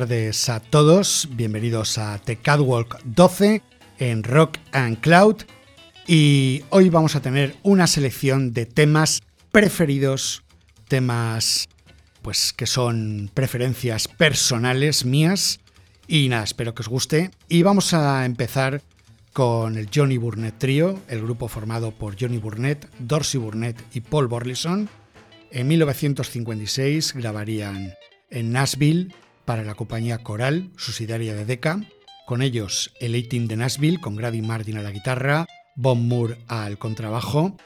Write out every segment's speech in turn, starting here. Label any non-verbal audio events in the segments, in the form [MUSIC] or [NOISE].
Tardes a todos. Bienvenidos a The Catwalk 12 en Rock and Cloud. Y hoy vamos a tener una selección de temas preferidos, temas pues que son preferencias personales mías. Y nada, espero que os guste. Y vamos a empezar con el Johnny Burnett Trio, el grupo formado por Johnny Burnett, Dorsey Burnett y Paul Borlison. En 1956 grabarían en Nashville para la compañía Coral, subsidiaria de Decca. Con ellos el A-Team de Nashville, con Grady Martin a la guitarra, Bob Moore al contrabajo.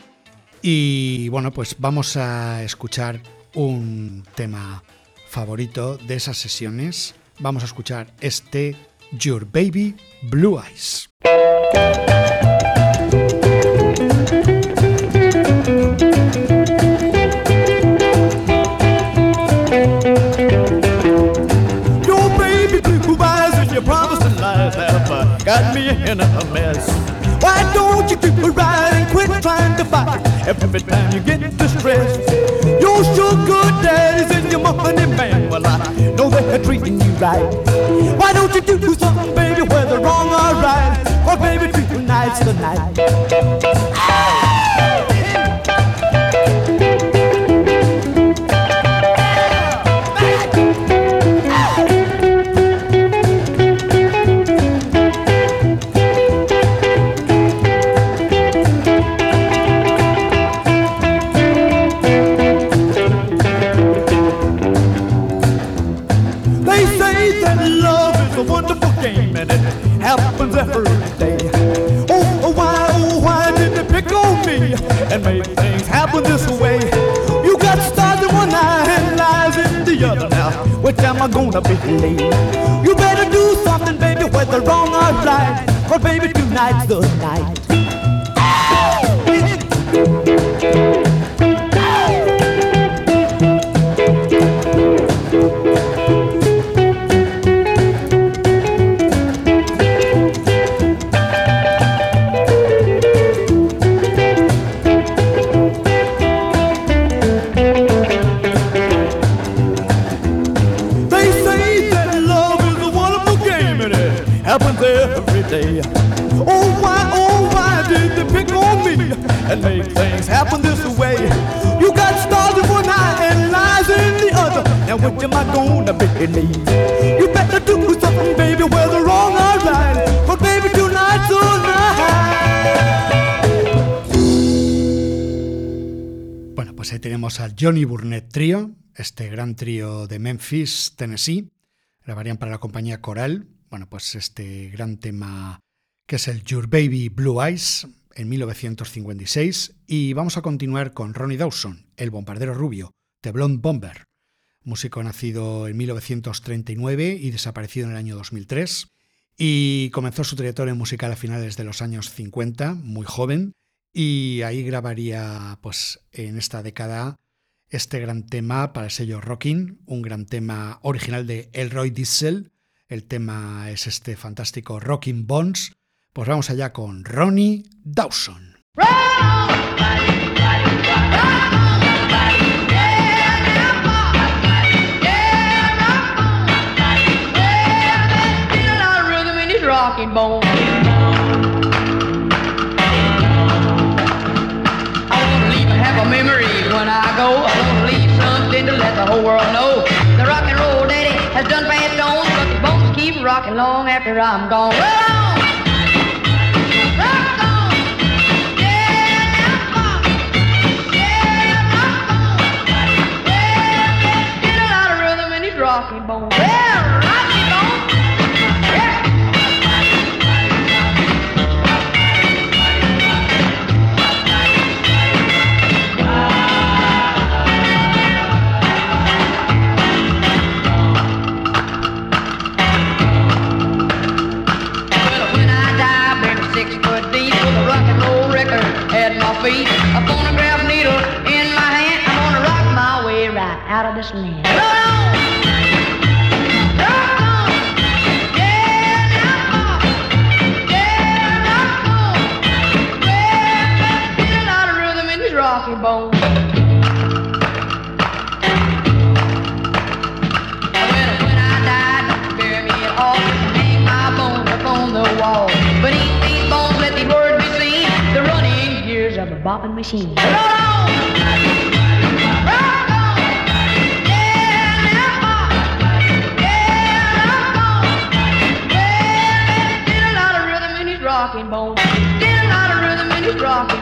Y bueno, pues vamos a escuchar un tema favorito de esas sesiones. Vamos a escuchar este Your Baby Blue Eyes. Got me in a mess. Why don't you keep it right and quit trying to fight every time you get distressed? Your sugar daddies and your money man, well I know they're treating you right. Why don't you do something, baby, whether wrong or right? Or baby, tonight's the night. And make things happen this way. You got stars in one eye and lies in the other now. Which am I gonna believe? You better do something, baby, whether wrong or right. Or baby, tonight's the night. Bueno, pues ahí tenemos al Johnny Burnett Trio, este gran trío de Memphis, Tennessee. Grabarían para la compañía Coral. Bueno, pues este gran tema que es el Your Baby Blue Eyes en 1956. Y vamos a continuar con Ronnie Dawson, el bombardero rubio, The Blonde Bomber músico nacido en 1939 y desaparecido en el año 2003, y comenzó su trayectoria musical a finales de los años 50, muy joven, y ahí grabaría pues en esta década este gran tema para el sello Rocking, un gran tema original de Elroy Diesel, el tema es este fantástico Rocking Bones, pues vamos allá con Ronnie Dawson. Rocking bone. I wanna leave and have a memory when I go. I'm gonna leave something to let the whole world know. The rock and roll daddy has done passed on, but the bones keep rocking long after I'm gone. Roll on! Rock feet, a phonograph needle in my hand. I'm gonna rock my way right out of this land. Rhythm in these rocking bones. Get a lot of rhythm in these rocking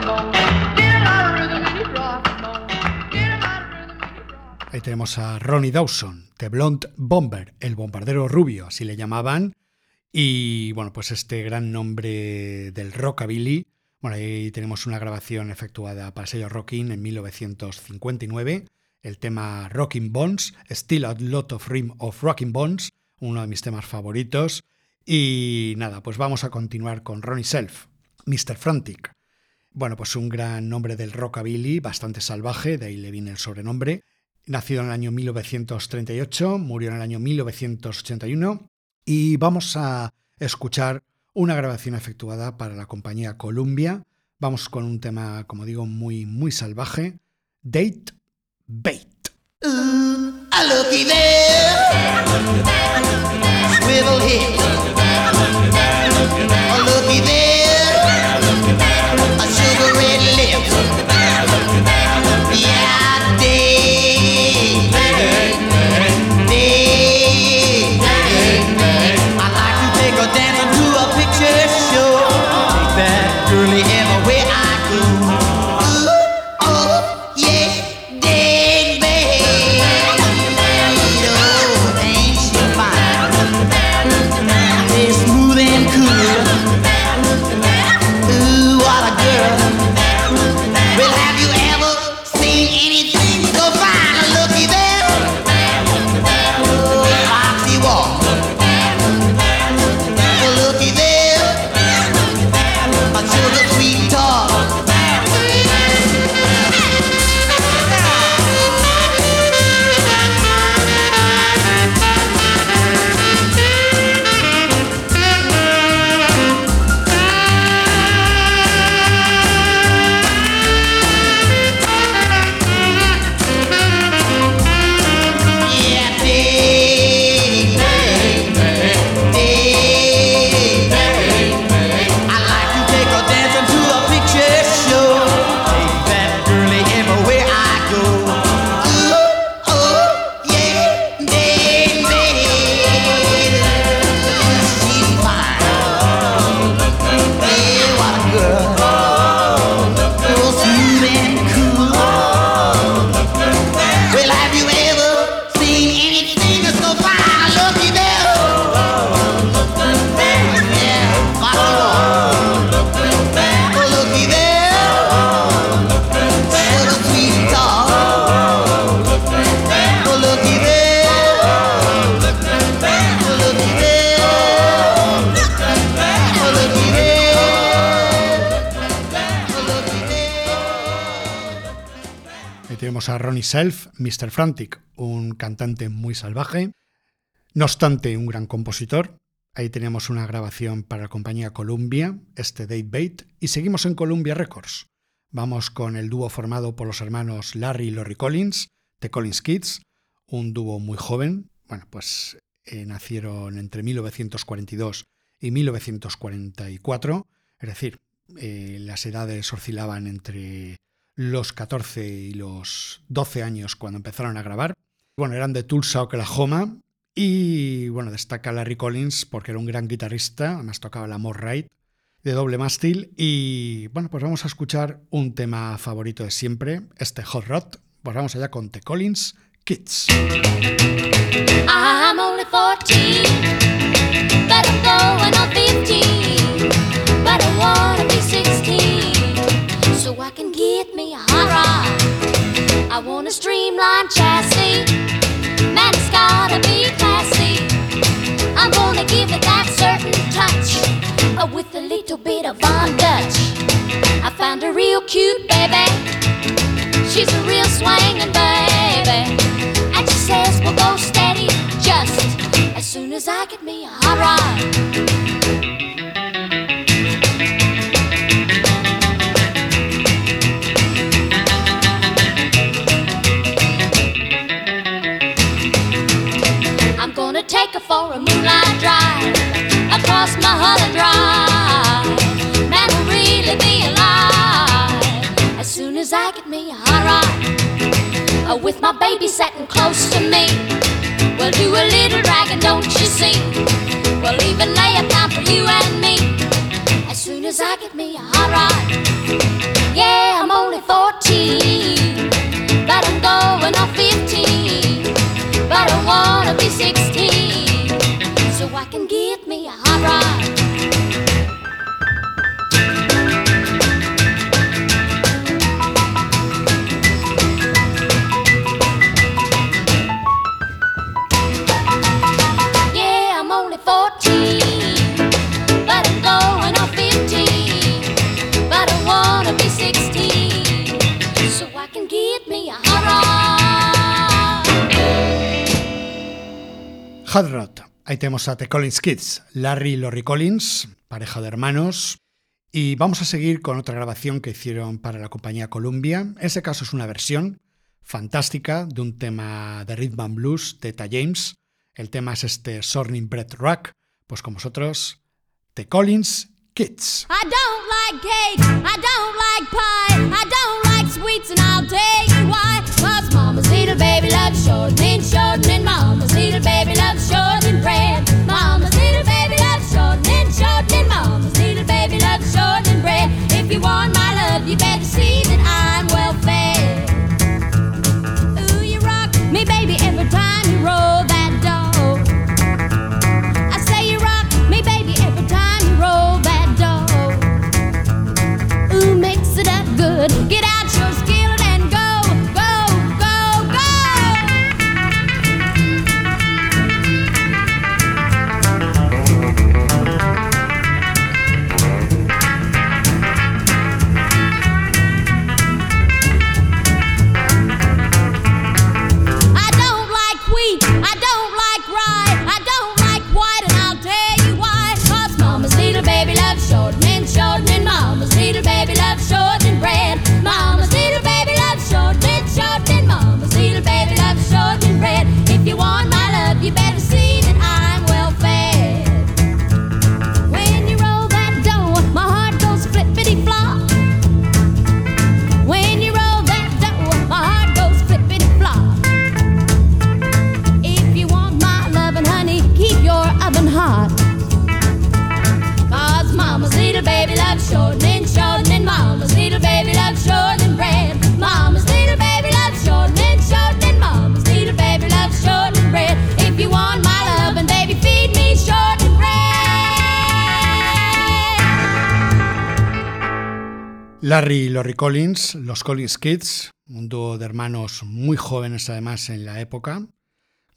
Ahí tenemos a Ronnie Dawson, The Blonde Bomber, el bombardero rubio, así le llamaban. Y bueno, pues este gran nombre del rockabilly. Bueno, ahí tenemos una grabación efectuada para el sello Rockin en 1959. El tema Rockin' Bones, Still a Lot of Rim of Rockin' Bones, uno de mis temas favoritos. Y nada, pues vamos a continuar con Ronnie Self, Mr. Frantic. Bueno, pues un gran nombre del rockabilly, bastante salvaje, de ahí le viene el sobrenombre. Nacido en el año 1938, murió en el año 1981 y vamos a escuchar una grabación efectuada para la compañía Columbia. Vamos con un tema, como digo, muy muy salvaje, Date Bait. There, tenemos a Ronnie Self, Mr. Frantic, un cantante muy salvaje, no obstante un gran compositor. Ahí tenemos una grabación para la compañía Columbia, este Date Bait, y seguimos en Columbia Records. Vamos con el dúo formado por los hermanos Larry y Lori Collins, The Collins Kids, un dúo muy joven. Bueno, pues eh, nacieron entre 1942 y 1944, es decir, eh, las edades oscilaban entre los 14 y los 12 años cuando empezaron a grabar. Bueno, eran de Tulsa, Oklahoma. Y bueno, destaca Larry Collins porque era un gran guitarrista, además tocaba la Morrite de doble mástil. Y bueno, pues vamos a escuchar un tema favorito de siempre, este Hot Rod. Pues vamos allá con The Collins Kids. I'm only 14, I want a streamlined chassis, man, it's gotta be classy. I'm gonna give it that certain touch, uh, with a little bit of Von Dutch. I found a real cute baby, she's a real swinging baby. And she says we'll go steady just as soon as I get me a hot rod. Her for a moonlight drive across my Mulholland Drive. Man, will really be alive as soon as I get me a hot rod uh, with my baby sitting close to me. We'll do a little dragging, don't you see? We'll even lay a pound for you Hot Rod. Ahí tenemos a The Collins Kids, Larry y Lori Collins, pareja de hermanos. Y vamos a seguir con otra grabación que hicieron para la compañía Columbia. En caso es una versión fantástica de un tema de rhythm and blues de Eta James. El tema es este Sorning Bread Rock. Pues con vosotros, The Collins Kids. I don't like cake, I don't like pie, I don't like little baby loves shortening, shortening, mama's little baby loves shortening bread. Mama's little baby loves shortening, shortening, mama's little baby loves shortening bread. If you want my love, you better see that I'm well Larry y Lori Collins, los Collins Kids, un dúo de hermanos muy jóvenes además en la época.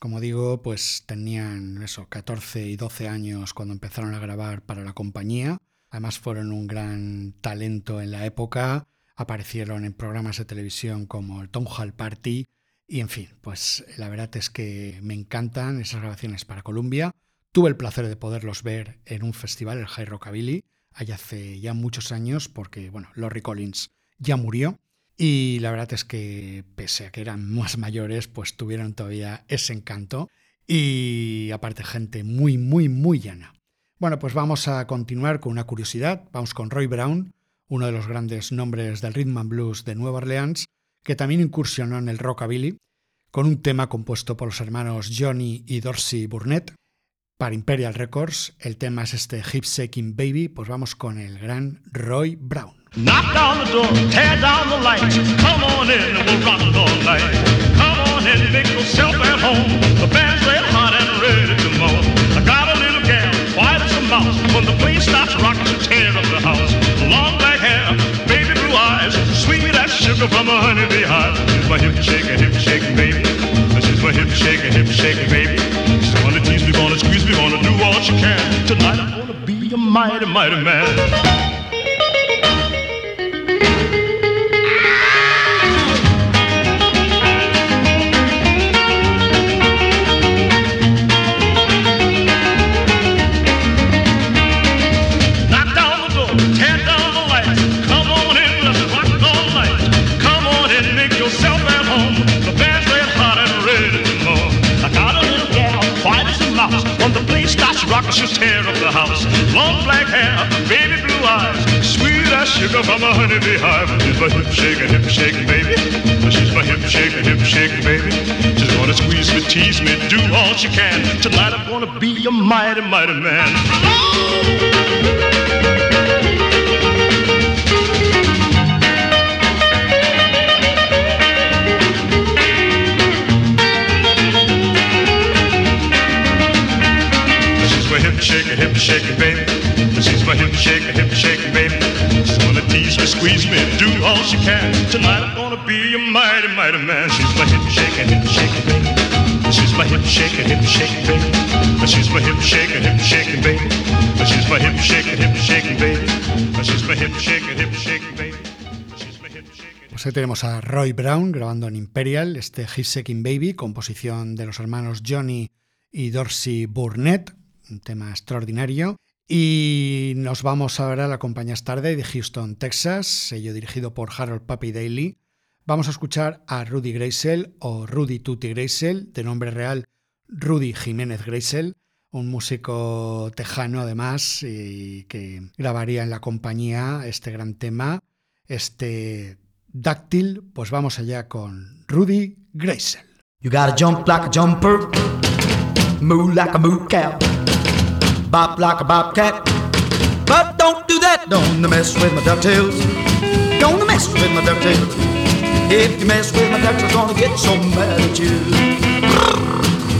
Como digo, pues tenían eso, 14 y 12 años cuando empezaron a grabar para la compañía. Además fueron un gran talento en la época. Aparecieron en programas de televisión como el Town Hall Party. Y en fin, pues la verdad es que me encantan esas grabaciones para Columbia. Tuve el placer de poderlos ver en un festival, el High Rockabilly, allá hace ya muchos años, porque bueno, Lori Collins ya murió. Y la verdad es que, pese a que eran [LAUGHS] más mayores, pues tuvieron todavía ese encanto. Y aparte, gente muy, muy, muy llana. Bueno, pues vamos a continuar con una curiosidad. Vamos con Roy Brown, uno de los grandes nombres del rhythm and blues de Nueva Orleans, que también incursionó en el rockabilly, con un tema compuesto por los hermanos Johnny y Dorsey Burnett. Para Imperial Records, el tema es este Hip Shaking Baby, pues vamos con el gran Roy Brown. Knock down the door, tear down the lights. Come on in we'll rock all night. Come on in, make yourself at home. The band's red hot and ready to mow. I got a little gal, white as a mouse. When the place starts rocking, she tear up the house. Long black hair, baby blue eyes, sweet as sugar from a honeybee hive. She's my hip shaking, hip shaking baby. She's my hip shaking, hip shaking baby. She's gonna squeeze me, gonna do all she can. Tonight I'm gonna be a mighty, mighty man. Starts rocking, up the house. Long black hair, baby blue eyes, sweet as sugar from a honeybee hive. She's my hip shaking, hip shaking baby. She's my hip shaking, hip shaking baby. She's gonna squeeze me, tease me, do all she can. Tonight I'm gonna be a mighty, mighty man. Shaking, hip baby. My hip hip baby. She's gonna tease me, squeeze me, do all she can. Tonight I'm gonna be a mighty, mighty man. She's my hip hip baby. She's my hip hip baby. She's my hip hip baby. She's my hip hip baby. She's my hip hip baby. Pues ahí tenemos a Roy Brown grabando en Imperial, este Hip Shaking Baby, composición de los hermanos Johnny y Dorsey Burnett, un tema extraordinario. Y nos vamos ahora a la compañía Starday de Houston, Texas, sello dirigido por Harold Pappy Daly. Vamos a escuchar a Rudy Greisel o Rudy Tutti Greisel, de nombre real Rudy Jiménez Greisel, un músico tejano además y que grabaría en la compañía este gran tema, este dáctil. Pues vamos allá con Rudy Greisel. You gotta jump like a jumper, like a bop like a bobcat. But don't do that, don't mess with my ducktails. Don't mess with my ducktails. If you mess with my ducks, I'm gonna get so mad at you.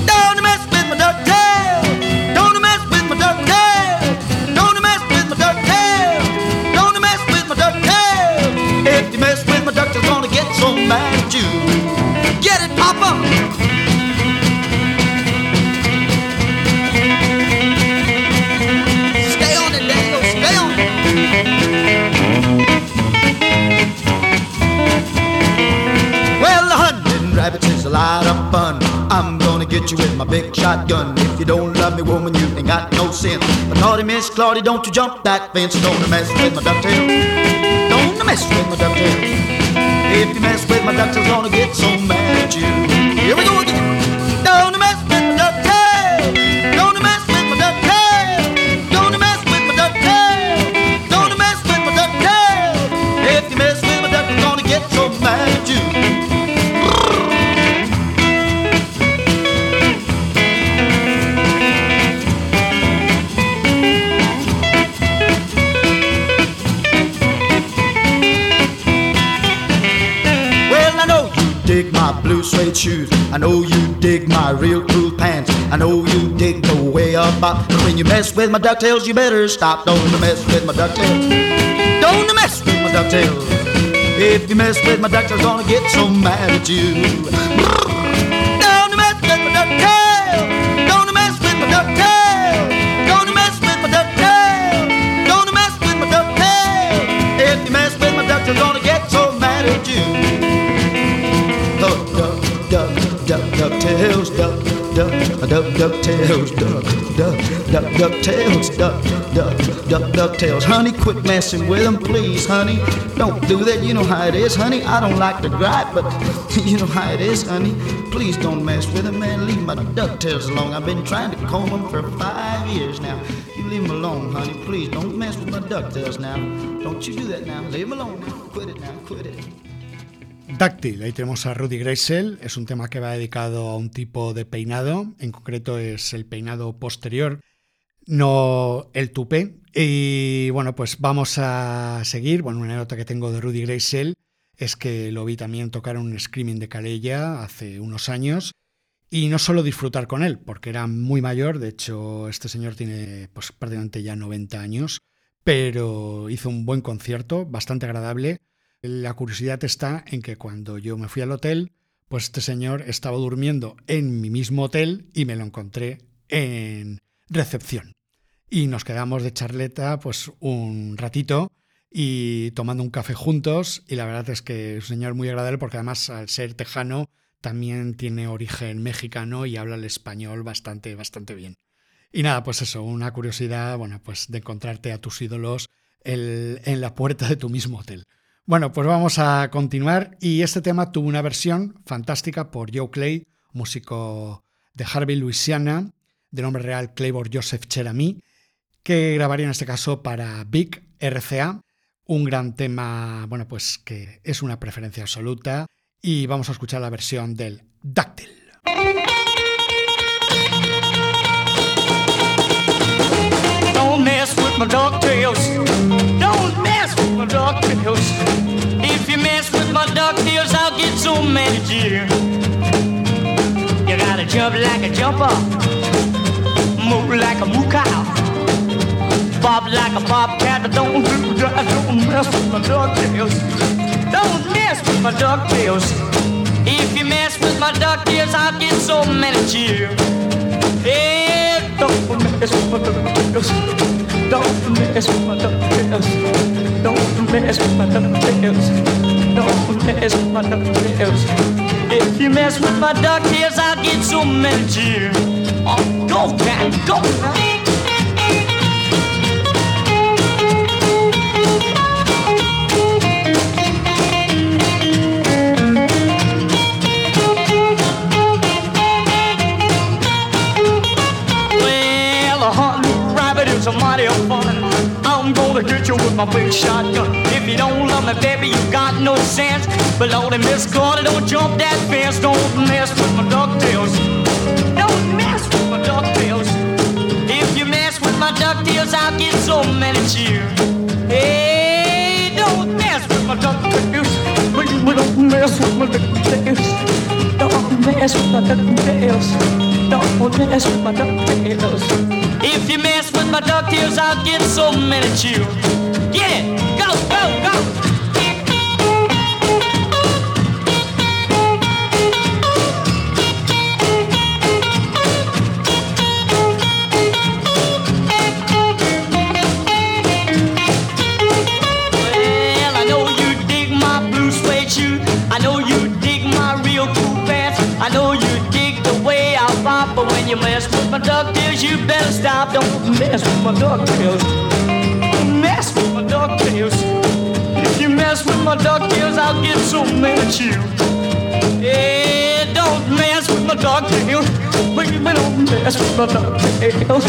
Don't mess with my ducktails. Don't mess with my ducktails. Don't mess with my ducktails. Don't mess with my ducktails. If you mess with my ducks, I'm gonna get so mad at you. Get it, Papa? Rabbits is a lot of fun. I'm gonna get you with my big shotgun. If you don't love me, woman, you ain't got no sense. But naughty Miss Claudia, don't you jump that fence. Don't mess with my ducktail. Don't mess with my ducktail. If you mess with my ducks, I'm gonna get so mad at you. Dig my real cool pants. I know you dig the way up. But when you mess with my ducktails, you better stop. Don't mess with my ducktails. Don't mess with my ducktails. If you mess with my ducktails, gonna get so mad at you. Duck, duck, duck, tails, duck, duck, duck, duck, tails, duck, duck, duck, duck, tails. Honey, quit messing with them, please, honey. Don't do that. You know how it is, honey. I don't like to gripe, but [LAUGHS] you know how it is, honey. Please don't mess with them, man. Leave my ducktails alone. I've been trying to comb them for five years now. You leave him alone, honey. Please don't mess with my ducktails now. Don't you do that now. Leave him alone. Quit it now. Quit it. Dáctil, ahí tenemos a Rudy Greisel, es un tema que va dedicado a un tipo de peinado, en concreto es el peinado posterior, no el tupé. Y bueno, pues vamos a seguir. Bueno, una nota que tengo de Rudy Greisel es que lo vi también tocar un Screaming de Calella hace unos años y no solo disfrutar con él, porque era muy mayor, de hecho este señor tiene pues prácticamente ya 90 años, pero hizo un buen concierto, bastante agradable. La curiosidad está en que cuando yo me fui al hotel, pues este señor estaba durmiendo en mi mismo hotel y me lo encontré en recepción. Y nos quedamos de charleta pues un ratito y tomando un café juntos y la verdad es que es un señor muy agradable porque además al ser tejano también tiene origen mexicano y habla el español bastante bastante bien. Y nada, pues eso, una curiosidad, bueno, pues de encontrarte a tus ídolos en la puerta de tu mismo hotel. Bueno, pues vamos a continuar. Y este tema tuvo una versión fantástica por Joe Clay, músico de Harvey, Louisiana, de nombre real Claybor Joseph Cherami, que grabaría en este caso para Big RCA, un gran tema, bueno, pues que es una preferencia absoluta. Y vamos a escuchar la versión del Dáctil. My. If you mess with my ducktails, I'll get so mad at you. You gotta jump like a jumper, move like a moo cow, bob like a bobcat. but Don't. Don't mess with my ducktails. Don't mess with my ducktails. If you mess with my ducktails, I'll get so mad at you. Yeah, don't mess with my ducktails. Don't mess with my ducktails. Don't mess with my ducktails. Don't mess with my ducktails. If you mess with my ducktails, I'll get so at you. Oh, go, cat, go. With my big shotgun. If you don't love me, baby, you got no sense. But Lordy, Miss Carter, don't jump that fence. Don't mess with my ducktails. Don't mess with my ducktails. If you mess with my ducktails, I'll get so many you. Hey, don't mess with my ducktails. Don't mess with my ducktails. Don't mess with my ducktails. Don't mess with my ducktails. If you mess with my ducktails, I'll get so at you. Get it! Go, go, go! Better. Don't mess with my ducktails. Don't mess with my ducktails. If you mess with my ducktails, I'll get so mad at you. Yeah, don't mess with my ducktails. Please, don't mess with my ducktails.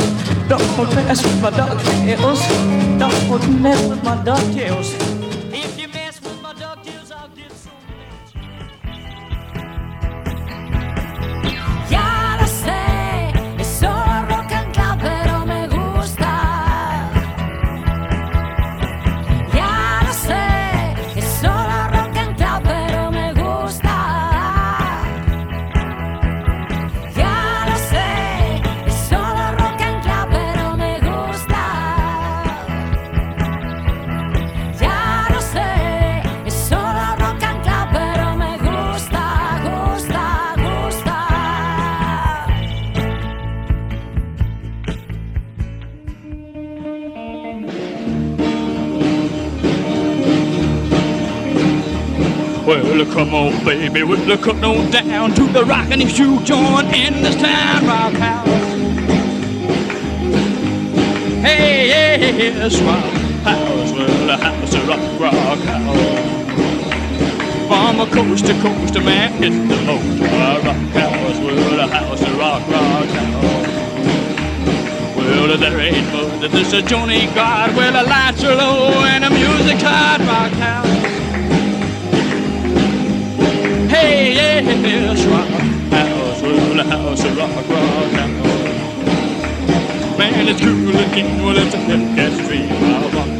Don't mess with my ducktails. Don't mess with my ducktails. Well, come on, baby, we'll come on down to the rockin' and shoe joint in this town rock house. Hey, yes, rock house, well, the house of rock, rock house. From a coast to coast, a man hit the most rock house, well, the house of rock, rock house. Well, there ain't more. This is Johnny God. Well, the lights are low and the music's hot. Rock house. Yes, rock house. The house rock, rock house. Man, it's cool keen. Well, it's a hip cat stream. Rock house.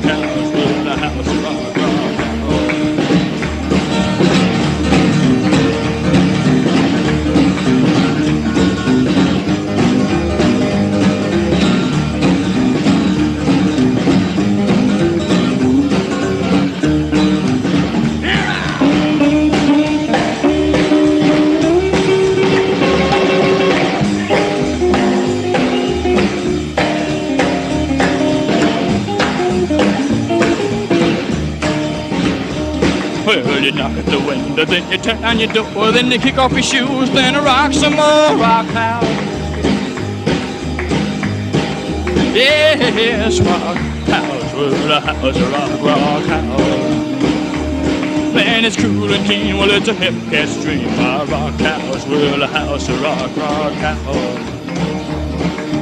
Well, you knock at the window, then you turn on your door, then you kick off your shoes, then rock some more rock house. Yes, rock house, well, the house, rock, rock house. Man, it's cool and keen, well, it's a hip cat dream. my rock house, well, the house, rock, rock house.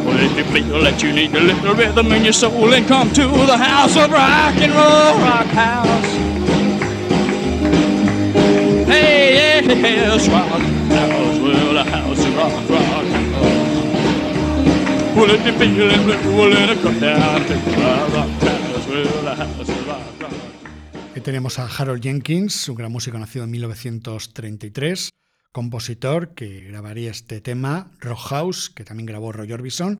Well, if you feel that you need a little rhythm in your soul, then come to the house of rock and roll, rock house. Hey, yes, rock house, rock, rock then come down rock house, rock. Aquí tenemos a Harold Jenkins, un gran músico nacido en 1933, compositor que grabaría este tema, Rock House, que también grabó Roy Orbison.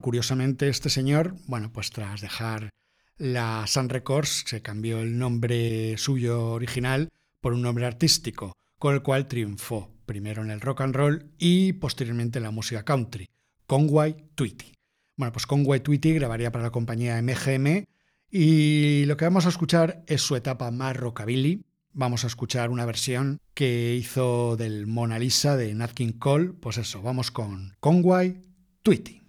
Curiosamente, este señor, bueno, pues tras dejar la Sun Records, se cambió el nombre suyo original por un nombre artístico, con el cual triunfó primero en el rock and roll y posteriormente en la música country, Conway Twitty. Bueno, pues Conway Twitty grabaría para la compañía MGM y lo que vamos a escuchar es su etapa más rockabilly. Vamos a escuchar una versión que hizo del Mona Lisa de Nat King Cole. Pues eso, vamos con Conway Twitty.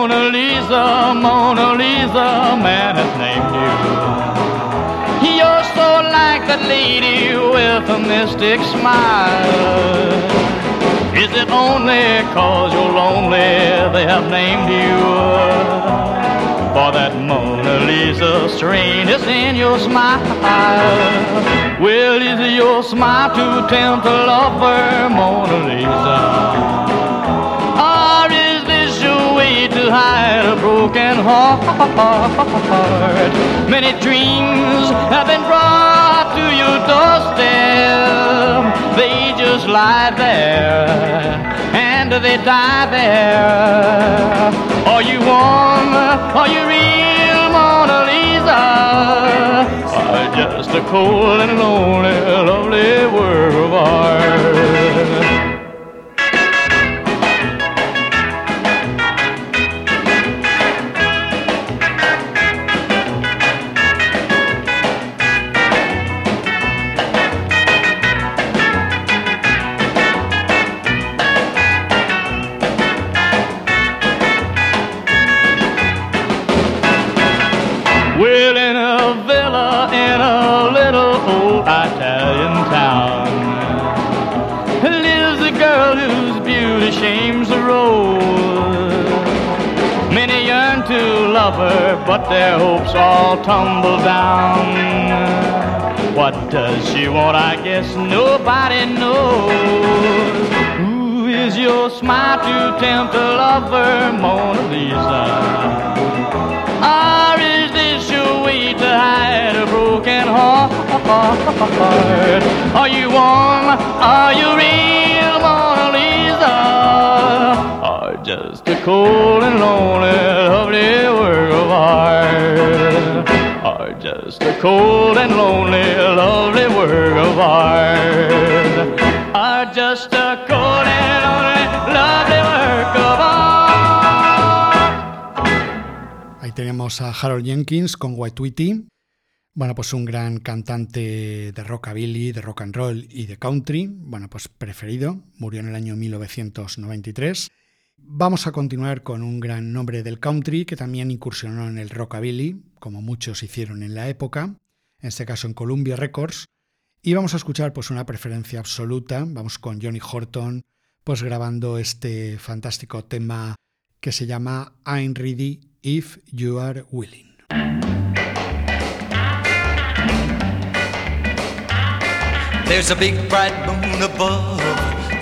Mona Lisa, Mona Lisa, man has named you. You're so like that lady with a mystic smile. Is it only cause you're lonely they have named you? For that Mona Lisa strain is in your smile. Well, is your smile to tempt a lover, Mona Lisa? To hide a broken heart? Many dreams have been brought to your doorstep. They just lie there and they die there. Are you warm? Are you real, Mona Lisa? Or just a cold and lonely, lovely world of art? But their hopes all tumble down. What does she want? I guess nobody knows. Who is your smile to tempt a lover, Mona Lisa? Or is this your way to hide a broken heart? Are you warm? Are you real, Mona Lisa? Just a cold and lonely, lovely work of art? Or just a cold and lonely, lovely work of art? Or just a cold and lonely, lovely work of art? Ahí tenemos a Harold Jenkins con White Tweety. Bueno, pues un gran cantante de rockabilly, de rock and roll y de country. Bueno, pues preferido. Murió en el año 1993. Vamos a continuar con un gran nombre del country que también incursionó en el rockabilly, como muchos hicieron en la época, en este caso en Columbia Records, Y vamos a escuchar pues una preferencia absoluta, vamos con Johnny Horton, pues grabando este fantástico tema que se llama I'm Ready If You Are Willing.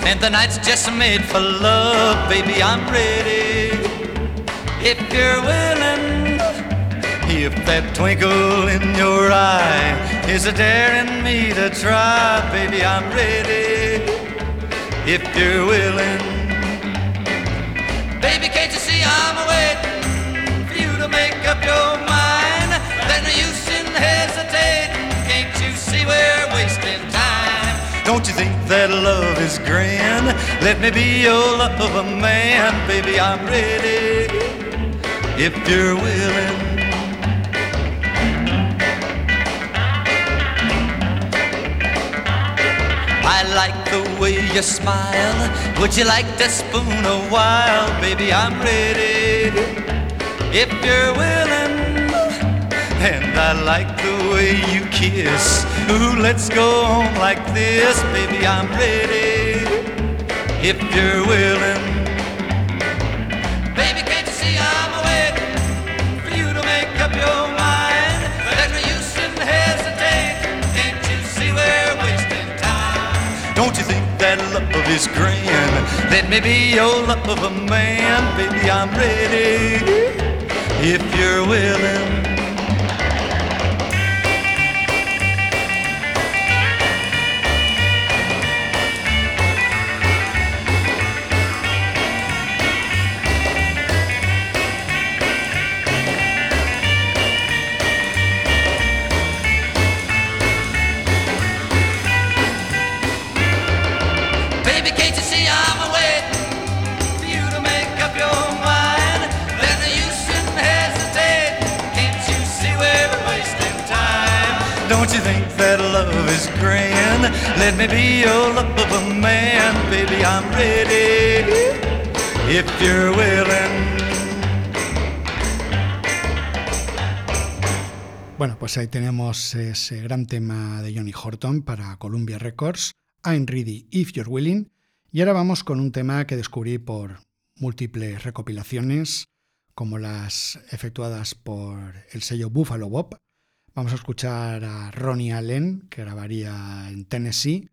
And the night's just made for love. Baby, I'm ready if you're willing. If that twinkle in your eye is a daring me to try, baby, I'm ready if you're willing. Baby, Don't you think that love is grand? Let me be your lover man, baby. I'm ready if you're willing. I like the way you smile. Would you like to spoon a while? Baby, I'm ready if you're willing. And I like the way you kiss. Ooh, let's go on like this. Baby, I'm ready if you're willing. Baby, can't you see I'm waiting for you to make up your mind? But There's no use in hesitating. Can't you see we're wasting time? Don't you think that love is grand? Let me be your lover man. Baby, I'm ready if you're willing. Let me be your lover man, baby. I'm ready if you're willing. Bueno, pues ahí tenemos ese gran tema de Johnny Horton para Columbia Records, I'm Ready If You're Willing, y ahora vamos con un tema que descubrí por múltiples recopilaciones, como las efectuadas por el sello Buffalo Bob. Vamos a escuchar a Ronnie Allen, que grabaría en Tennessee,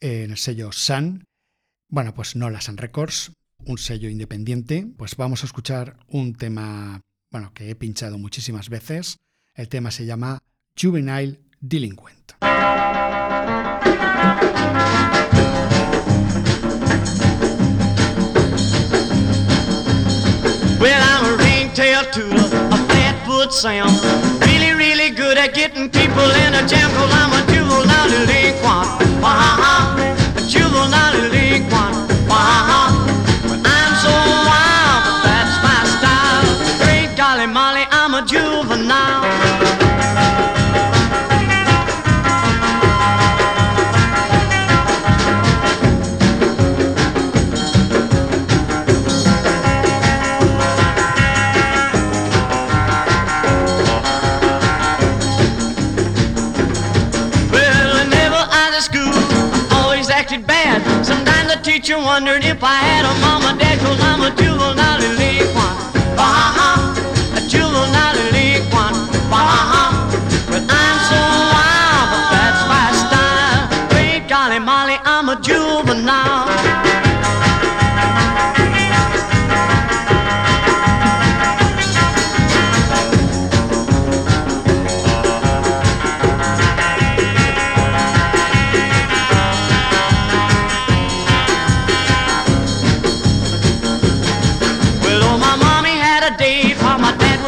en el sello Sun. Bueno, pues no la Sun Records, un sello independiente. Pues vamos a escuchar un tema, bueno, que he pinchado muchísimas veces. El tema se llama Juvenile Delinquent. Ringtail flatfoot. Good at getting people in a jam, cause I'm a juvenile delinquent. If I had a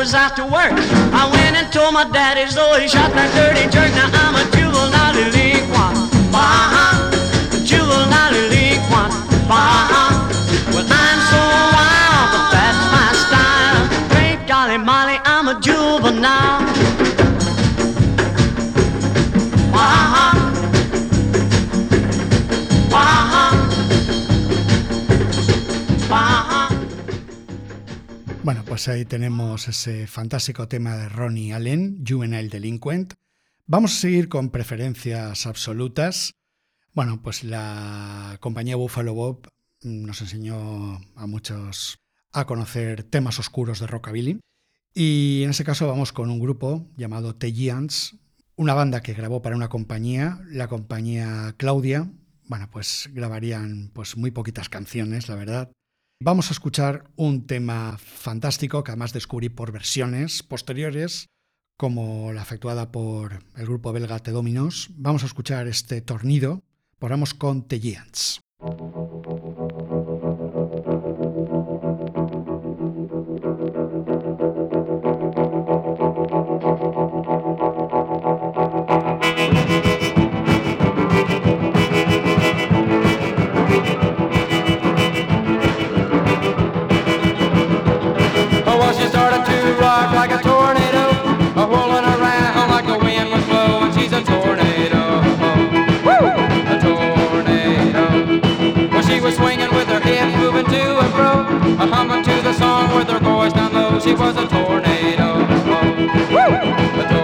was out to work. I went and told my daddy, so he shot that dirty jerk. Now I'm a juvenile delinquent. Bah-ha, pues ahí tenemos ese fantástico tema de Ronnie Allen, Juvenile Delinquent, Vamos a seguir con preferencias absolutas. Bueno, pues la compañía Buffalo Bob nos enseñó a muchos a conocer temas oscuros de rockabilly. Y en ese caso vamos con un grupo llamado The Giants, una banda que grabó para una compañía, la compañía Claudia. Bueno, pues grabarían pues muy poquitas canciones, la verdad. Vamos a escuchar un tema fantástico que además descubrí por versiones posteriores, como la efectuada por el grupo belga The Dominos. Vamos a escuchar este tornido. Vamos con The Giants. Woo!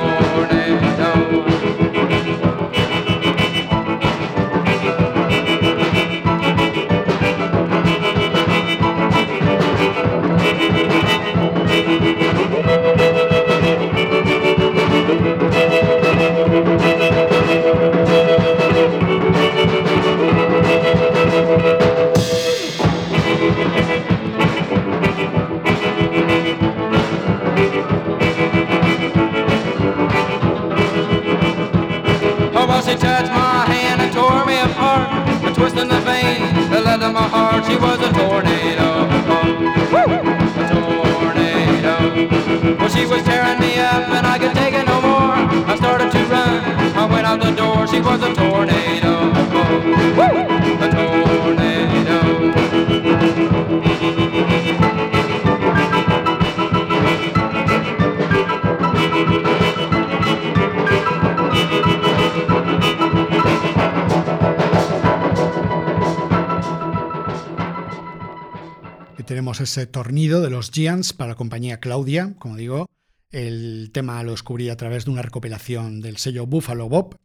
Was a tornado. A tornado. Y tenemos ese tornido de los Giants para la compañía Claudia, como digo. El tema lo descubrí a través de una recopilación del sello Buffalo Bob.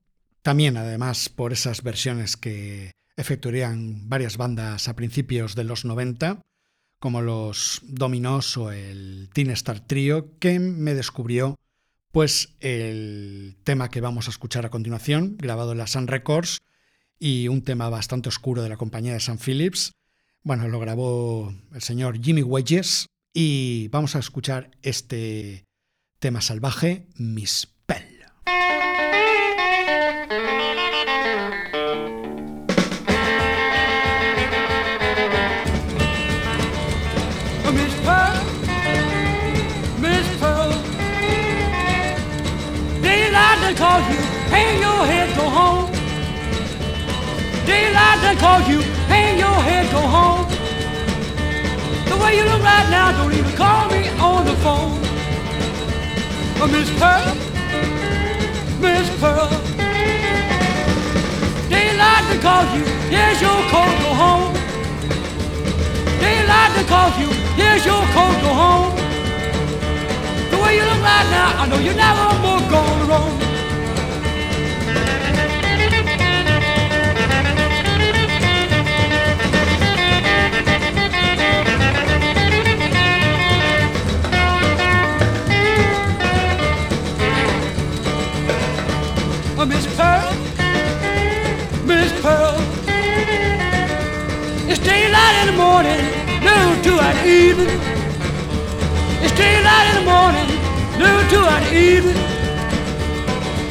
También, además, por esas versiones que efectuarían varias bandas a principios de los 90, como los Dominos o el Teen Star Trio, que me descubrió pues el tema que vamos a escuchar a continuación, grabado en la Sun Records, y un tema bastante oscuro de la compañía de San Phillips. Bueno, lo grabó el señor Jimmy Wedges y vamos a escuchar este tema salvaje, Miss Pell. Call you, hang your head, go home. Daylight you, hang your head, go home. The way you look right now, don't even call me on the phone. Oh, Miss Pearl, Miss Pearl. They call you, here's your coat, go home. They call you, here's your coat, go home. The way you look right now, I know you're never more gonna roam. Daylight in the morning, noon to an evening. It's daylight in the morning, noon to an evening.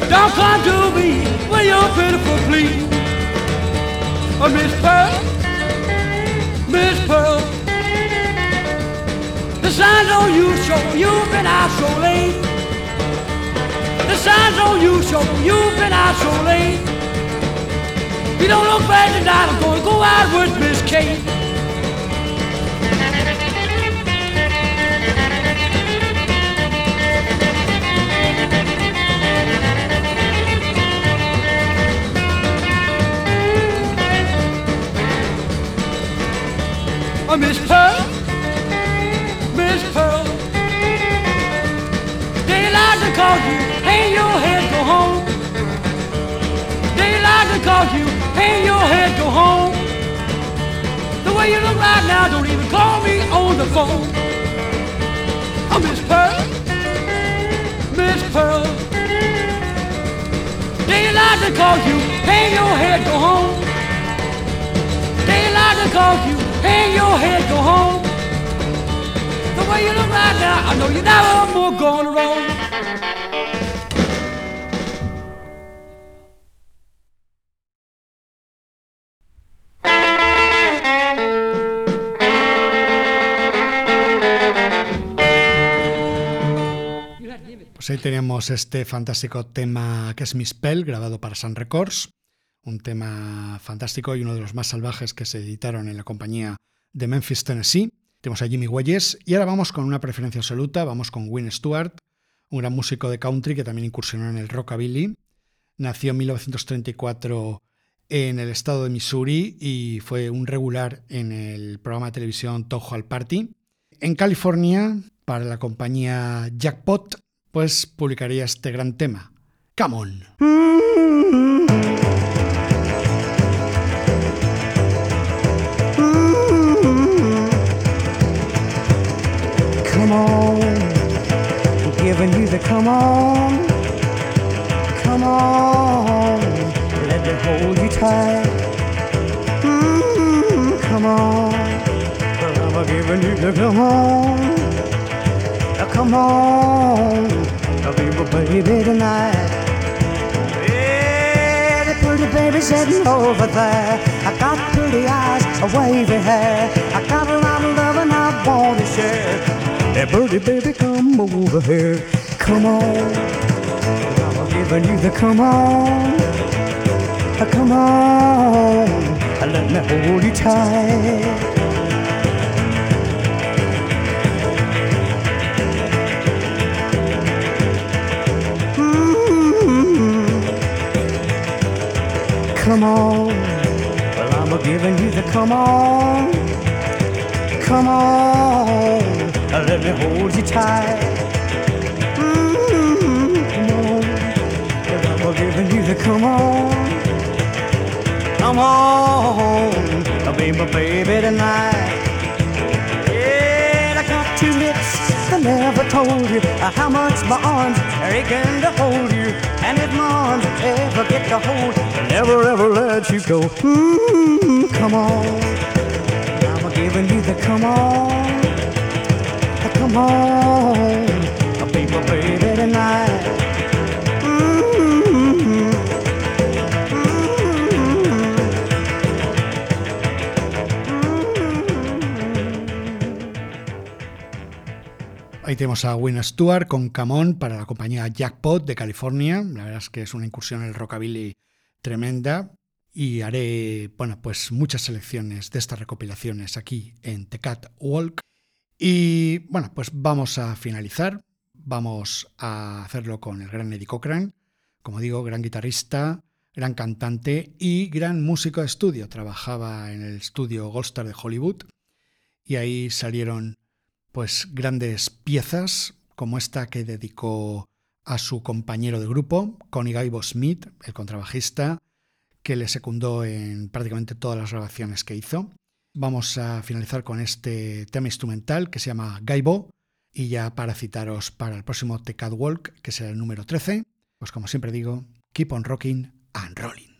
Don't come to me with your pitiful plea. Oh, Miss Pearl, Miss Pearl. The signs on you show you've been out so late. The signs on you show you've been out so late. You don't look bad tonight, I'm gonna go out with Miss Kate. Oh, Miss Pearl, Miss Pearl. Daylight to call you, hang your head, go home. They like to call you, hang your head, go home. The way you look right now, don't even call me on the phone. Oh, Miss Pearl, Miss Pearl. Daylight to call you, hang your head, go home. Daylight to call you, go home. I know you're. Pues ahí teníamos este fantástico tema que es Miss Pell, grabado para Sun Records. Un tema fantástico y uno de los más salvajes que se editaron en la compañía de Memphis, Tennessee. Tenemos a Jimmy Welles y ahora vamos con una preferencia absoluta, vamos con Win Stewart, un gran músico de country que también incursionó en el rockabilly. Nació en 1934 en el estado de Missouri y fue un regular en el programa de televisión Town Hall Party. En California, para la compañía Jackpot, pues publicaría este gran tema, Come On. Come on, come on, let me hold you tight. Mm, come on, I'm giving you the come on, uh, come on, I'll be my baby tonight. Yeah, the pretty baby sitting over there. I got pretty eyes, a wavy hair. I got a lot of love and I want to share. Hey, birdie baby, come over here. Come on. I'm giving you the come on. Come on. Let me hold you tight. Come on. Well, I'm a giving you the come on. Come on. Let me hold you tight. Come on. Come on. I'll be my baby tonight. Yeah, I got two lips that never told you how much my arms are aching to hold you. And if my arms ever get to hold, I'll never ever let you go. Mm, come on, I'm giving you the come on, come on, I'll be my baby tonight. Tenemos a Win Stewart con Camón para la compañía Jackpot de California. La verdad es que es una incursión en el rockabilly tremenda. Y haré, bueno, pues muchas selecciones de estas recopilaciones aquí en The Cat Walk. Y bueno, pues vamos a finalizar. Vamos a hacerlo con el gran Eddie Cochran. Como digo, gran guitarrista, gran cantante y gran músico de estudio. Trabajaba en el estudio Gold Star de Hollywood. Y ahí salieron pues grandes piezas como esta que dedicó a su compañero de grupo, Connie Gaibo Smith, el contrabajista, que le secundó en prácticamente todas las grabaciones que hizo. Vamos a finalizar con este tema instrumental que se llama Gaibo y ya para citaros para el próximo The Catwalk, que será el número 13, pues como siempre digo, keep on rocking and rolling.